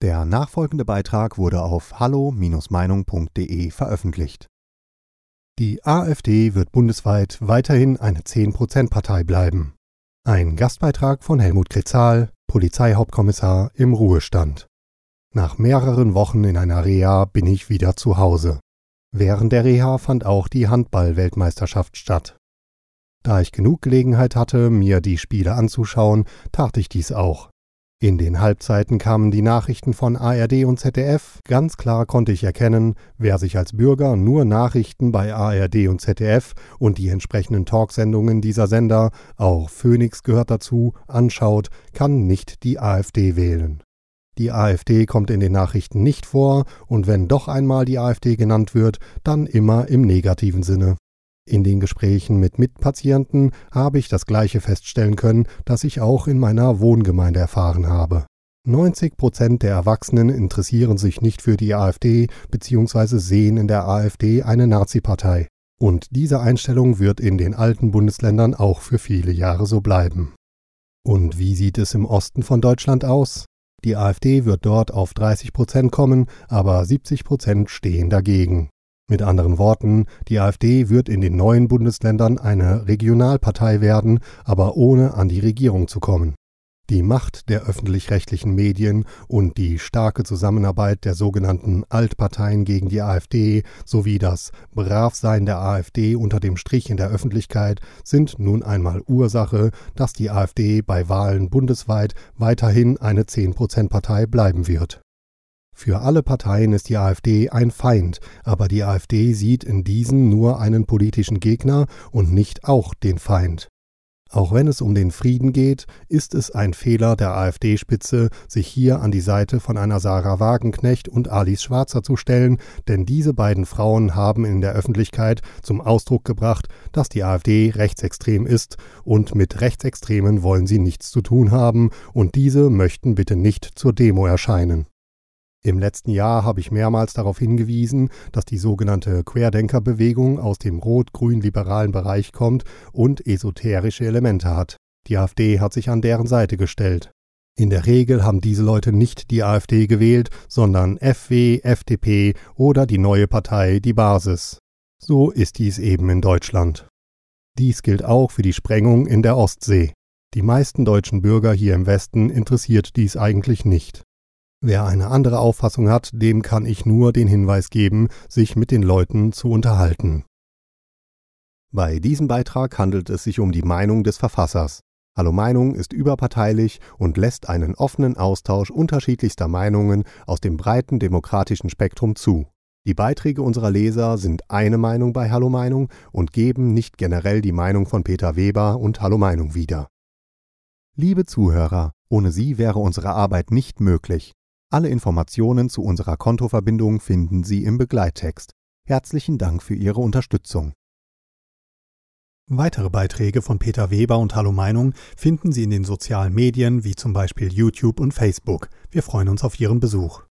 Der nachfolgende Beitrag wurde auf hallo-meinung.de veröffentlicht. Die AfD wird bundesweit weiterhin eine 10%-Partei bleiben. Ein Gastbeitrag von Helmut Kretzal, Polizeihauptkommissar im Ruhestand. Nach mehreren Wochen in einer Reha bin ich wieder zu Hause. Während der Reha fand auch die Handball-Weltmeisterschaft statt. Da ich genug Gelegenheit hatte, mir die Spiele anzuschauen, tat ich dies auch. In den Halbzeiten kamen die Nachrichten von ARD und ZDF. Ganz klar konnte ich erkennen, wer sich als Bürger nur Nachrichten bei ARD und ZDF und die entsprechenden Talksendungen dieser Sender, auch Phoenix gehört dazu, anschaut, kann nicht die AfD wählen. Die AfD kommt in den Nachrichten nicht vor und wenn doch einmal die AfD genannt wird, dann immer im negativen Sinne. In den Gesprächen mit Mitpatienten habe ich das Gleiche feststellen können, das ich auch in meiner Wohngemeinde erfahren habe. 90 Prozent der Erwachsenen interessieren sich nicht für die AfD bzw. sehen in der AfD eine Nazi-Partei. Und diese Einstellung wird in den alten Bundesländern auch für viele Jahre so bleiben. Und wie sieht es im Osten von Deutschland aus? Die AfD wird dort auf 30 Prozent kommen, aber 70 Prozent stehen dagegen. Mit anderen Worten, die AfD wird in den neuen Bundesländern eine Regionalpartei werden, aber ohne an die Regierung zu kommen. Die Macht der öffentlich-rechtlichen Medien und die starke Zusammenarbeit der sogenannten Altparteien gegen die AfD sowie das Bravsein der AfD unter dem Strich in der Öffentlichkeit sind nun einmal Ursache, dass die AfD bei Wahlen bundesweit weiterhin eine 10-Prozent-Partei bleiben wird. Für alle Parteien ist die AfD ein Feind, aber die AfD sieht in diesen nur einen politischen Gegner und nicht auch den Feind. Auch wenn es um den Frieden geht, ist es ein Fehler der AfD-Spitze, sich hier an die Seite von einer Sarah Wagenknecht und Alice Schwarzer zu stellen, denn diese beiden Frauen haben in der Öffentlichkeit zum Ausdruck gebracht, dass die AfD rechtsextrem ist und mit Rechtsextremen wollen sie nichts zu tun haben und diese möchten bitte nicht zur Demo erscheinen. Im letzten Jahr habe ich mehrmals darauf hingewiesen, dass die sogenannte Querdenkerbewegung aus dem rot-grün-liberalen Bereich kommt und esoterische Elemente hat. Die AfD hat sich an deren Seite gestellt. In der Regel haben diese Leute nicht die AfD gewählt, sondern FW, FDP oder die neue Partei Die Basis. So ist dies eben in Deutschland. Dies gilt auch für die Sprengung in der Ostsee. Die meisten deutschen Bürger hier im Westen interessiert dies eigentlich nicht. Wer eine andere Auffassung hat, dem kann ich nur den Hinweis geben, sich mit den Leuten zu unterhalten. Bei diesem Beitrag handelt es sich um die Meinung des Verfassers. Hallo Meinung ist überparteilich und lässt einen offenen Austausch unterschiedlichster Meinungen aus dem breiten demokratischen Spektrum zu. Die Beiträge unserer Leser sind eine Meinung bei Hallo Meinung und geben nicht generell die Meinung von Peter Weber und Hallo Meinung wieder. Liebe Zuhörer, ohne Sie wäre unsere Arbeit nicht möglich. Alle Informationen zu unserer Kontoverbindung finden Sie im Begleittext. Herzlichen Dank für Ihre Unterstützung. Weitere Beiträge von Peter Weber und Hallo Meinung finden Sie in den sozialen Medien wie zum Beispiel YouTube und Facebook. Wir freuen uns auf Ihren Besuch.